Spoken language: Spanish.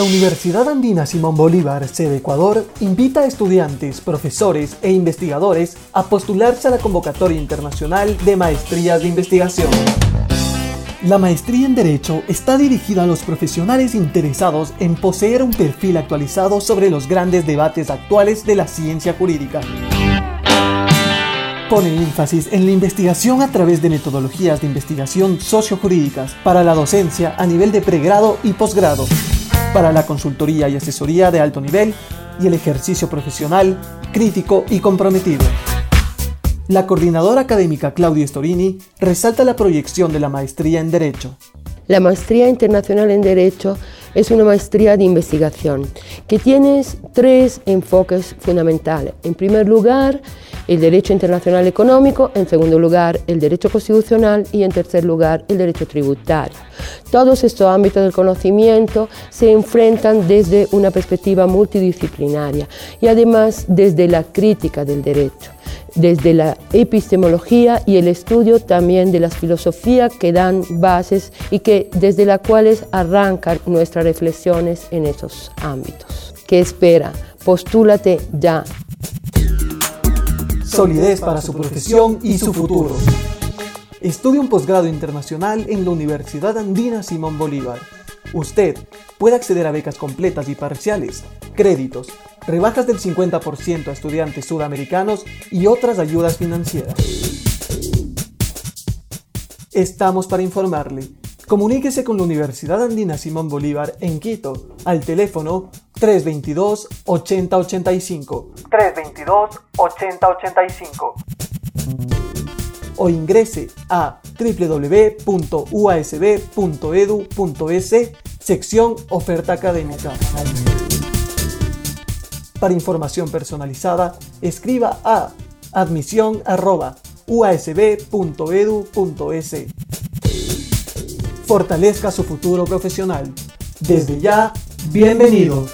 La Universidad Andina Simón Bolívar, sede Ecuador, invita a estudiantes, profesores e investigadores a postularse a la convocatoria internacional de maestrías de investigación. La maestría en Derecho está dirigida a los profesionales interesados en poseer un perfil actualizado sobre los grandes debates actuales de la ciencia jurídica. Pone énfasis en la investigación a través de metodologías de investigación sociojurídicas para la docencia a nivel de pregrado y posgrado para la consultoría y asesoría de alto nivel y el ejercicio profesional, crítico y comprometido. La coordinadora académica Claudia Storini resalta la proyección de la maestría en Derecho. La maestría internacional en Derecho es una maestría de investigación que tiene tres enfoques fundamentales. En primer lugar, el derecho internacional económico, en segundo lugar, el derecho constitucional y en tercer lugar, el derecho tributario. Todos estos ámbitos del conocimiento se enfrentan desde una perspectiva multidisciplinaria y además desde la crítica del derecho desde la epistemología y el estudio también de las filosofías que dan bases y que desde las cuales arrancan nuestras reflexiones en esos ámbitos. ¿Qué espera? Postúlate ya. Solidez para su profesión y su futuro. Estudia un posgrado internacional en la Universidad Andina Simón Bolívar. Usted puede acceder a becas completas y parciales, créditos, rebajas del 50% a estudiantes sudamericanos y otras ayudas financieras. Estamos para informarle. Comuníquese con la Universidad Andina Simón Bolívar en Quito al teléfono 322 8085. 322 8085. O ingrese a www.uasb.edu.es, sección Oferta Académica. Para información personalizada, escriba a admisión.uasb.edu.es. Fortalezca su futuro profesional. Desde ya, bienvenido.